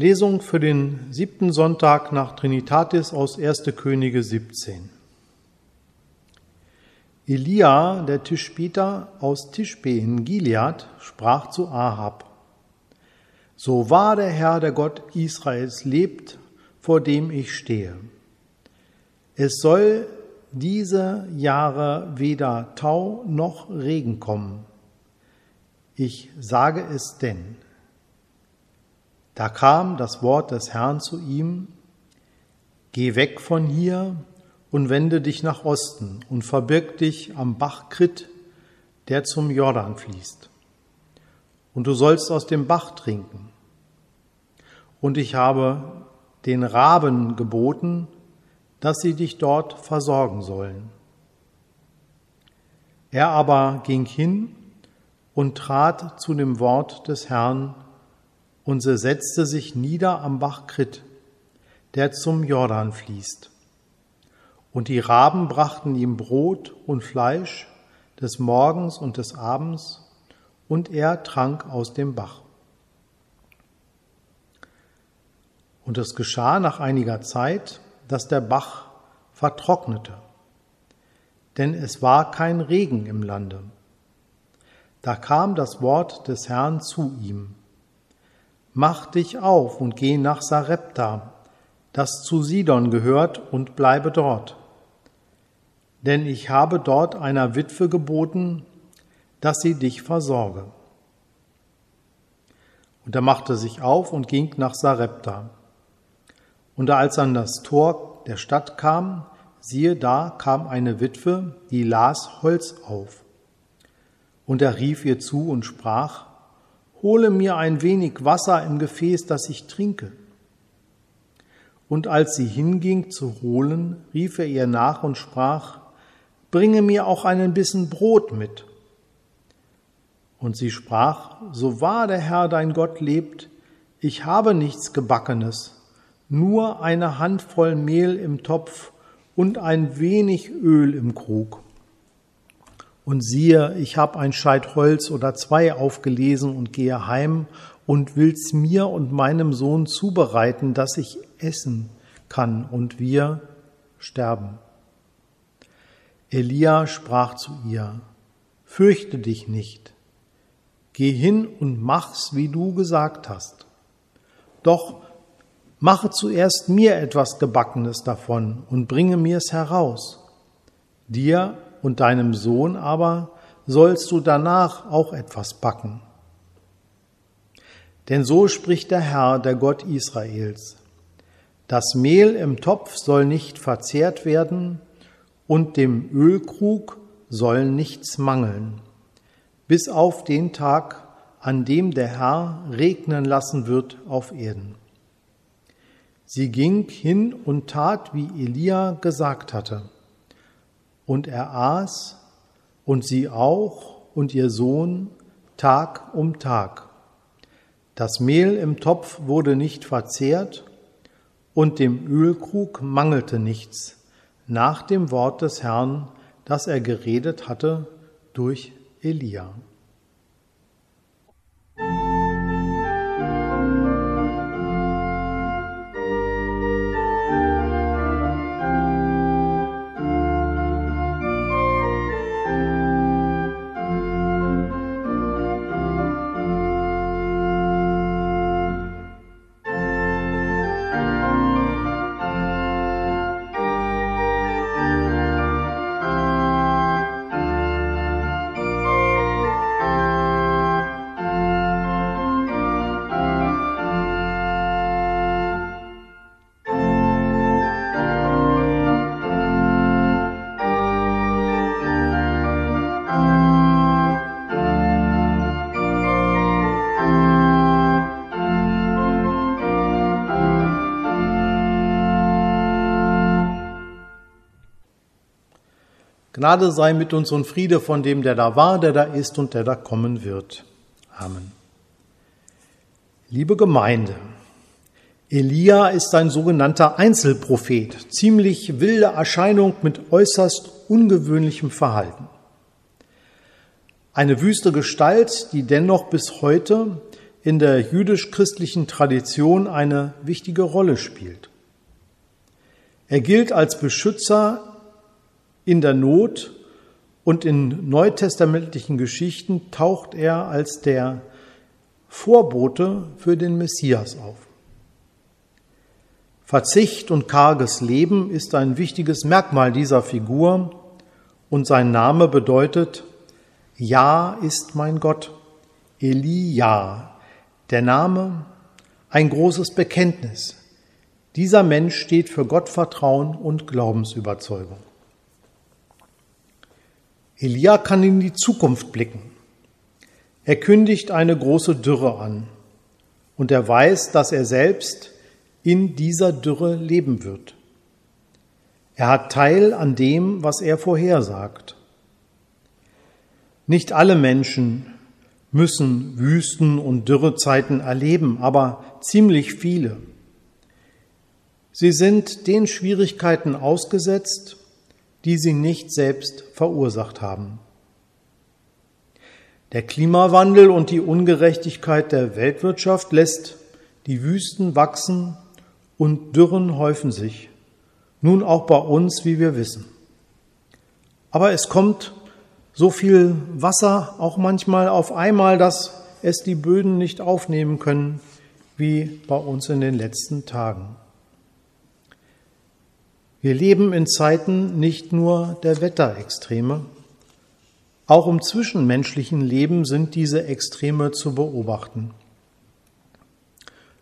Lesung für den siebten Sonntag nach Trinitatis aus 1. Könige 17. Elia, der Tischbieter aus Tischbe in Gilead, sprach zu Ahab, So wahr der Herr, der Gott Israels, lebt, vor dem ich stehe. Es soll diese Jahre weder Tau noch Regen kommen. Ich sage es denn. Da kam das Wort des Herrn zu ihm, Geh weg von hier und wende dich nach Osten und verbirg dich am Bach Krit, der zum Jordan fließt. Und du sollst aus dem Bach trinken. Und ich habe den Raben geboten, dass sie dich dort versorgen sollen. Er aber ging hin und trat zu dem Wort des Herrn und sie setzte sich nieder am Bach Krit, der zum Jordan fließt. Und die Raben brachten ihm Brot und Fleisch des Morgens und des Abends, und er trank aus dem Bach. Und es geschah nach einiger Zeit, dass der Bach vertrocknete, denn es war kein Regen im Lande. Da kam das Wort des Herrn zu ihm. Mach dich auf und geh nach Sarepta, das zu Sidon gehört, und bleibe dort. Denn ich habe dort einer Witwe geboten, dass sie dich versorge. Und er machte sich auf und ging nach Sarepta. Und als er an das Tor der Stadt kam, siehe da kam eine Witwe, die las Holz auf. Und er rief ihr zu und sprach, Hole mir ein wenig Wasser im Gefäß, das ich trinke. Und als sie hinging zu holen, rief er ihr nach und sprach, Bringe mir auch einen Bissen Brot mit. Und sie sprach, So wahr der Herr dein Gott lebt, ich habe nichts Gebackenes, nur eine Handvoll Mehl im Topf und ein wenig Öl im Krug. Und siehe, ich habe ein Scheit Holz oder zwei aufgelesen und gehe heim und will's mir und meinem Sohn zubereiten, dass ich essen kann und wir sterben. Elia sprach zu ihr, Fürchte dich nicht, geh hin und mach's, wie du gesagt hast. Doch Mache zuerst mir etwas Gebackenes davon und bringe mir's heraus. Dir und deinem Sohn aber sollst du danach auch etwas backen. Denn so spricht der Herr, der Gott Israels. Das Mehl im Topf soll nicht verzehrt werden und dem Ölkrug soll nichts mangeln, bis auf den Tag, an dem der Herr regnen lassen wird auf Erden. Sie ging hin und tat, wie Elia gesagt hatte. Und er aß, und sie auch, und ihr Sohn, Tag um Tag. Das Mehl im Topf wurde nicht verzehrt, und dem Ölkrug mangelte nichts, nach dem Wort des Herrn, das er geredet hatte durch Elia. Gnade sei mit uns und Friede von dem, der da war, der da ist und der da kommen wird. Amen. Liebe Gemeinde, Elia ist ein sogenannter Einzelprophet, ziemlich wilde Erscheinung mit äußerst ungewöhnlichem Verhalten. Eine wüste Gestalt, die dennoch bis heute in der jüdisch-christlichen Tradition eine wichtige Rolle spielt. Er gilt als Beschützer in der Not und in neutestamentlichen Geschichten taucht er als der Vorbote für den Messias auf. Verzicht und karges Leben ist ein wichtiges Merkmal dieser Figur und sein Name bedeutet, Ja ist mein Gott, Elia, der Name, ein großes Bekenntnis. Dieser Mensch steht für Gottvertrauen und Glaubensüberzeugung. Elia kann in die Zukunft blicken. Er kündigt eine große Dürre an und er weiß, dass er selbst in dieser Dürre leben wird. Er hat Teil an dem, was er vorhersagt. Nicht alle Menschen müssen Wüsten und Dürrezeiten erleben, aber ziemlich viele. Sie sind den Schwierigkeiten ausgesetzt, die sie nicht selbst verursacht haben. Der Klimawandel und die Ungerechtigkeit der Weltwirtschaft lässt die Wüsten wachsen und Dürren häufen sich, nun auch bei uns, wie wir wissen. Aber es kommt so viel Wasser auch manchmal auf einmal, dass es die Böden nicht aufnehmen können, wie bei uns in den letzten Tagen. Wir leben in Zeiten nicht nur der Wetterextreme, auch im zwischenmenschlichen Leben sind diese Extreme zu beobachten.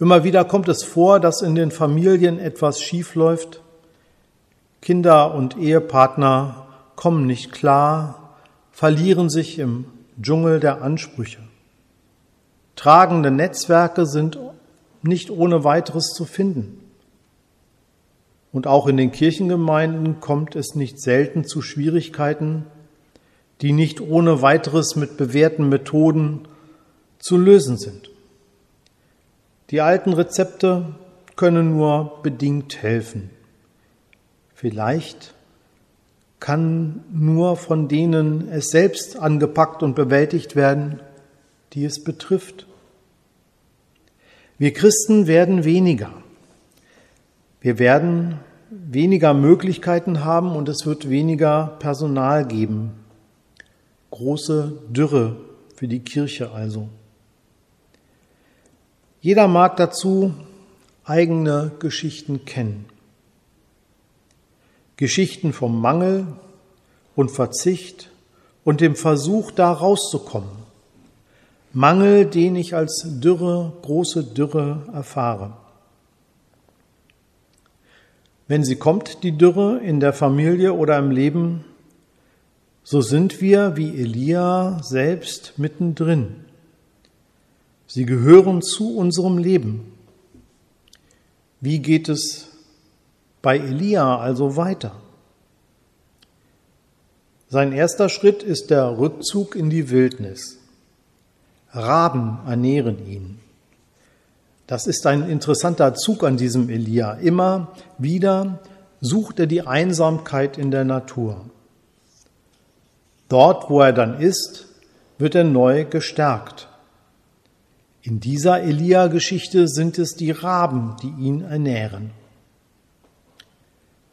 Immer wieder kommt es vor, dass in den Familien etwas schiefläuft. Kinder und Ehepartner kommen nicht klar, verlieren sich im Dschungel der Ansprüche. Tragende Netzwerke sind nicht ohne weiteres zu finden. Und auch in den Kirchengemeinden kommt es nicht selten zu Schwierigkeiten, die nicht ohne weiteres mit bewährten Methoden zu lösen sind. Die alten Rezepte können nur bedingt helfen. Vielleicht kann nur von denen es selbst angepackt und bewältigt werden, die es betrifft. Wir Christen werden weniger. Wir werden weniger Möglichkeiten haben und es wird weniger Personal geben. Große Dürre für die Kirche also. Jeder mag dazu eigene Geschichten kennen. Geschichten vom Mangel und Verzicht und dem Versuch, da rauszukommen. Mangel, den ich als Dürre, große Dürre erfahre. Wenn sie kommt, die Dürre in der Familie oder im Leben, so sind wir wie Elia selbst mittendrin. Sie gehören zu unserem Leben. Wie geht es bei Elia also weiter? Sein erster Schritt ist der Rückzug in die Wildnis. Raben ernähren ihn. Das ist ein interessanter Zug an diesem Elia. Immer wieder sucht er die Einsamkeit in der Natur. Dort, wo er dann ist, wird er neu gestärkt. In dieser Elia-Geschichte sind es die Raben, die ihn ernähren.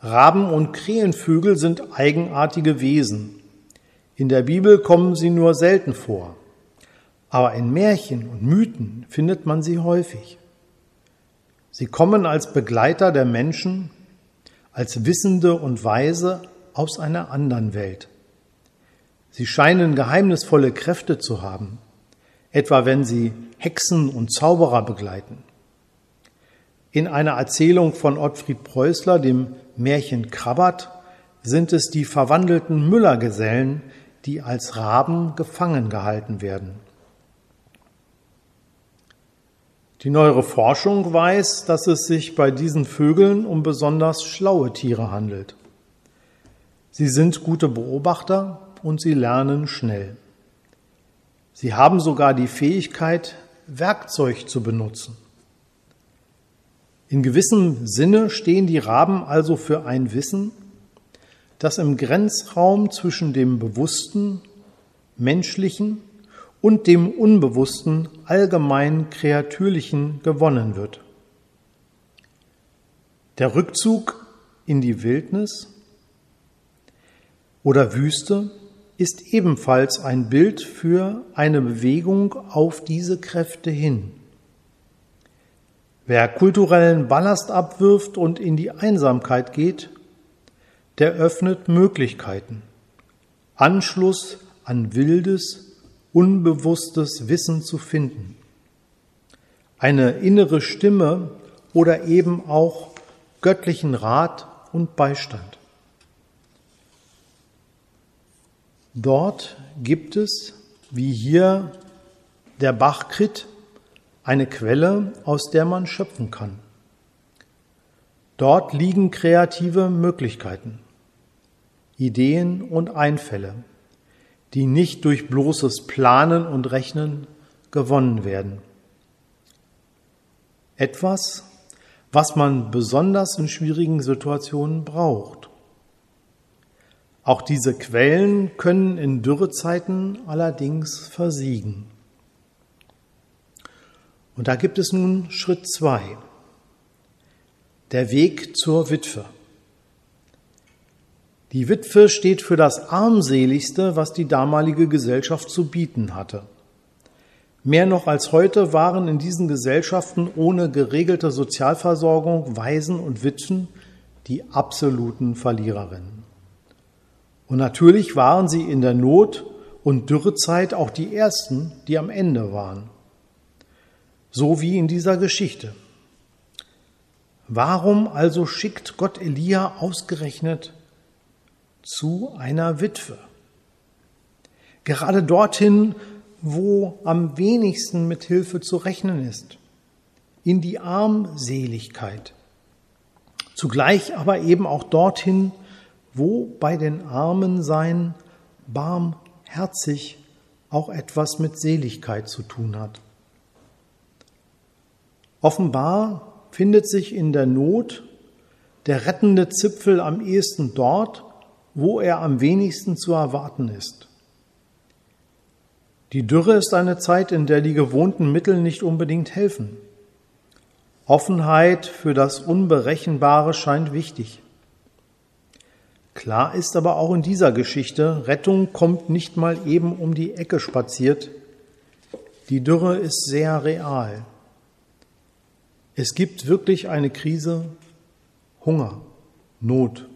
Raben und Krähenvögel sind eigenartige Wesen. In der Bibel kommen sie nur selten vor, aber in Märchen und Mythen findet man sie häufig. Sie kommen als Begleiter der Menschen, als Wissende und Weise aus einer anderen Welt. Sie scheinen geheimnisvolle Kräfte zu haben, etwa wenn sie Hexen und Zauberer begleiten. In einer Erzählung von Ottfried Preußler, dem Märchen Krabbert, sind es die verwandelten Müllergesellen, die als Raben gefangen gehalten werden. Die neuere Forschung weiß, dass es sich bei diesen Vögeln um besonders schlaue Tiere handelt. Sie sind gute Beobachter und sie lernen schnell. Sie haben sogar die Fähigkeit, Werkzeug zu benutzen. In gewissem Sinne stehen die Raben also für ein Wissen, das im Grenzraum zwischen dem bewussten, menschlichen und dem Unbewussten allgemein Kreatürlichen gewonnen wird. Der Rückzug in die Wildnis oder Wüste ist ebenfalls ein Bild für eine Bewegung auf diese Kräfte hin. Wer kulturellen Ballast abwirft und in die Einsamkeit geht, der öffnet Möglichkeiten, Anschluss an wildes, unbewusstes Wissen zu finden, eine innere Stimme oder eben auch göttlichen Rat und Beistand. Dort gibt es, wie hier der Bach Krit, eine Quelle, aus der man schöpfen kann. Dort liegen kreative Möglichkeiten, Ideen und Einfälle, die nicht durch bloßes Planen und Rechnen gewonnen werden. Etwas, was man besonders in schwierigen Situationen braucht. Auch diese Quellen können in Dürrezeiten allerdings versiegen. Und da gibt es nun Schritt zwei. Der Weg zur Witwe. Die Witwe steht für das armseligste, was die damalige Gesellschaft zu bieten hatte. Mehr noch als heute waren in diesen Gesellschaften ohne geregelte Sozialversorgung Waisen und Witwen die absoluten Verliererinnen. Und natürlich waren sie in der Not und Dürrezeit auch die Ersten, die am Ende waren. So wie in dieser Geschichte. Warum also schickt Gott Elia ausgerechnet zu einer Witwe? Gerade dorthin, wo am wenigsten mit Hilfe zu rechnen ist, in die Armseligkeit. Zugleich aber eben auch dorthin, wo bei den Armen sein barmherzig auch etwas mit Seligkeit zu tun hat. Offenbar findet sich in der Not der rettende Zipfel am ehesten dort, wo er am wenigsten zu erwarten ist. Die Dürre ist eine Zeit, in der die gewohnten Mittel nicht unbedingt helfen. Offenheit für das Unberechenbare scheint wichtig. Klar ist aber auch in dieser Geschichte, Rettung kommt nicht mal eben um die Ecke spaziert. Die Dürre ist sehr real. Es gibt wirklich eine Krise, Hunger, Not.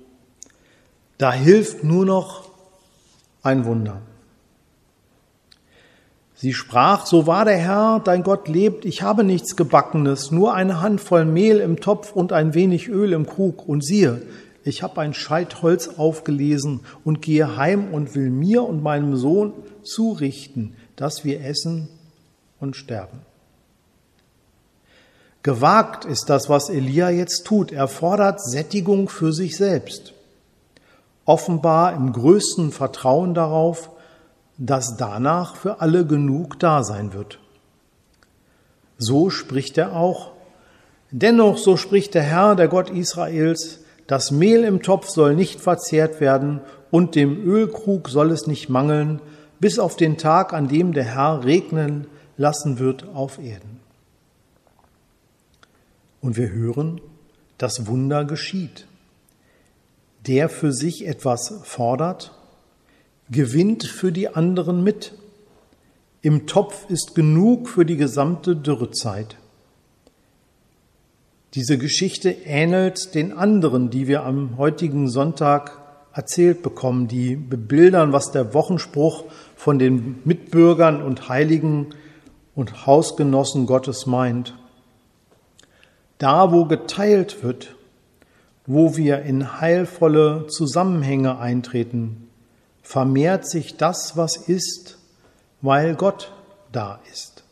Da hilft nur noch ein Wunder. Sie sprach, so wahr der Herr, dein Gott lebt, ich habe nichts Gebackenes, nur eine Handvoll Mehl im Topf und ein wenig Öl im Krug. Und siehe, ich habe ein Scheitholz aufgelesen und gehe heim und will mir und meinem Sohn zurichten, dass wir essen und sterben. Gewagt ist das, was Elia jetzt tut. Er fordert Sättigung für sich selbst. Offenbar im größten Vertrauen darauf, dass danach für alle genug da sein wird. So spricht er auch. Dennoch, so spricht der Herr, der Gott Israels, das Mehl im Topf soll nicht verzehrt werden und dem Ölkrug soll es nicht mangeln, bis auf den Tag, an dem der Herr regnen lassen wird auf Erden. Und wir hören, das Wunder geschieht. Der für sich etwas fordert, gewinnt für die anderen mit. Im Topf ist genug für die gesamte Dürrezeit. Diese Geschichte ähnelt den anderen, die wir am heutigen Sonntag erzählt bekommen, die bebildern, was der Wochenspruch von den Mitbürgern und Heiligen und Hausgenossen Gottes meint. Da, wo geteilt wird, wo wir in heilvolle Zusammenhänge eintreten, vermehrt sich das, was ist, weil Gott da ist.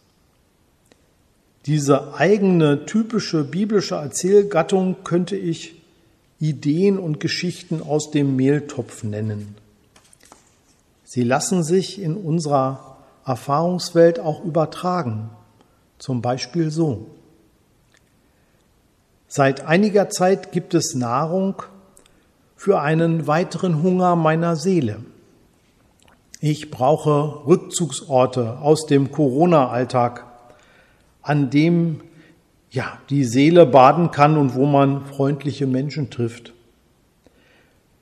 Diese eigene typische biblische Erzählgattung könnte ich Ideen und Geschichten aus dem Mehltopf nennen. Sie lassen sich in unserer Erfahrungswelt auch übertragen, zum Beispiel so. Seit einiger Zeit gibt es Nahrung für einen weiteren Hunger meiner Seele. Ich brauche Rückzugsorte aus dem Corona-Alltag, an dem ja, die Seele baden kann und wo man freundliche Menschen trifft.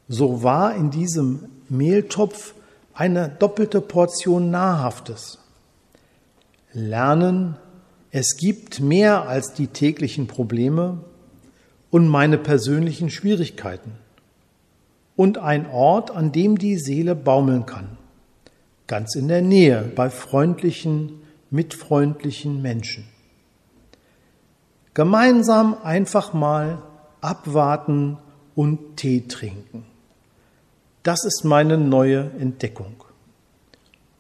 So war in diesem Mehltopf eine doppelte Portion Nahrhaftes. Lernen, es gibt mehr als die täglichen Probleme und meine persönlichen Schwierigkeiten und ein Ort, an dem die Seele baumeln kann ganz in der Nähe bei freundlichen, mitfreundlichen Menschen. Gemeinsam einfach mal abwarten und Tee trinken. Das ist meine neue Entdeckung.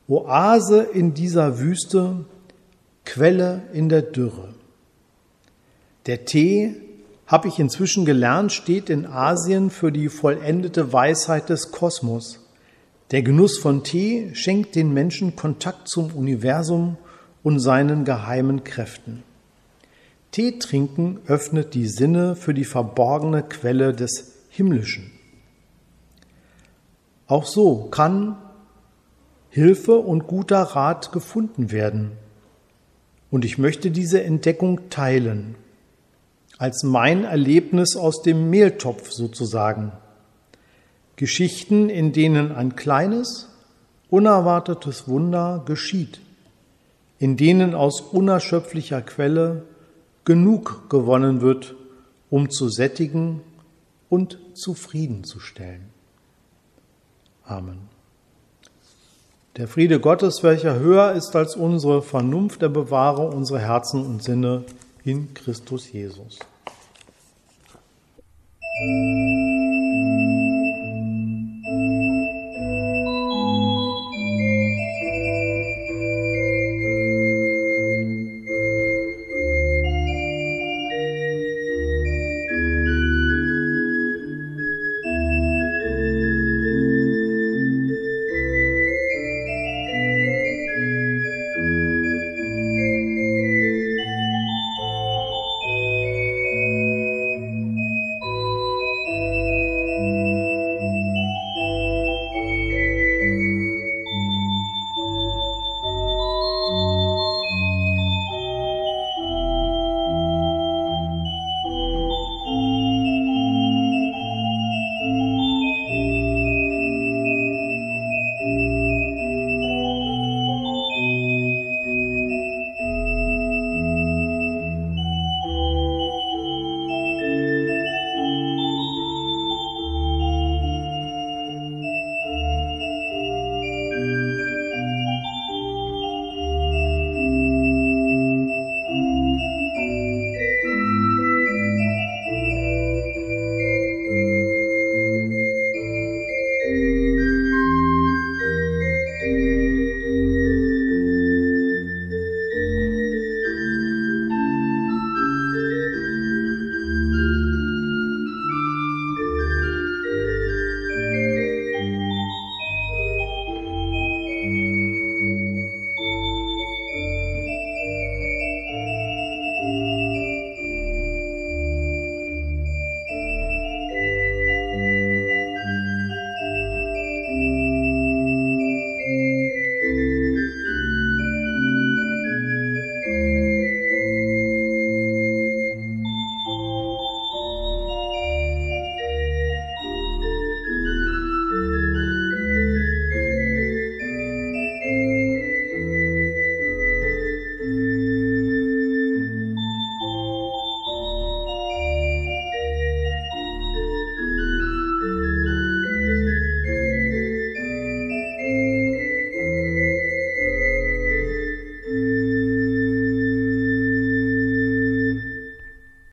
Oase in dieser Wüste, Quelle in der Dürre. Der Tee, habe ich inzwischen gelernt, steht in Asien für die vollendete Weisheit des Kosmos. Der Genuss von Tee schenkt den Menschen Kontakt zum Universum und seinen geheimen Kräften. Tee trinken öffnet die Sinne für die verborgene Quelle des Himmlischen. Auch so kann Hilfe und guter Rat gefunden werden. Und ich möchte diese Entdeckung teilen, als mein Erlebnis aus dem Mehltopf sozusagen. Geschichten, in denen ein kleines, unerwartetes Wunder geschieht, in denen aus unerschöpflicher Quelle genug gewonnen wird, um zu sättigen und zufriedenzustellen. Amen. Der Friede Gottes, welcher höher ist als unsere Vernunft, der bewahre unsere Herzen und Sinne in Christus Jesus.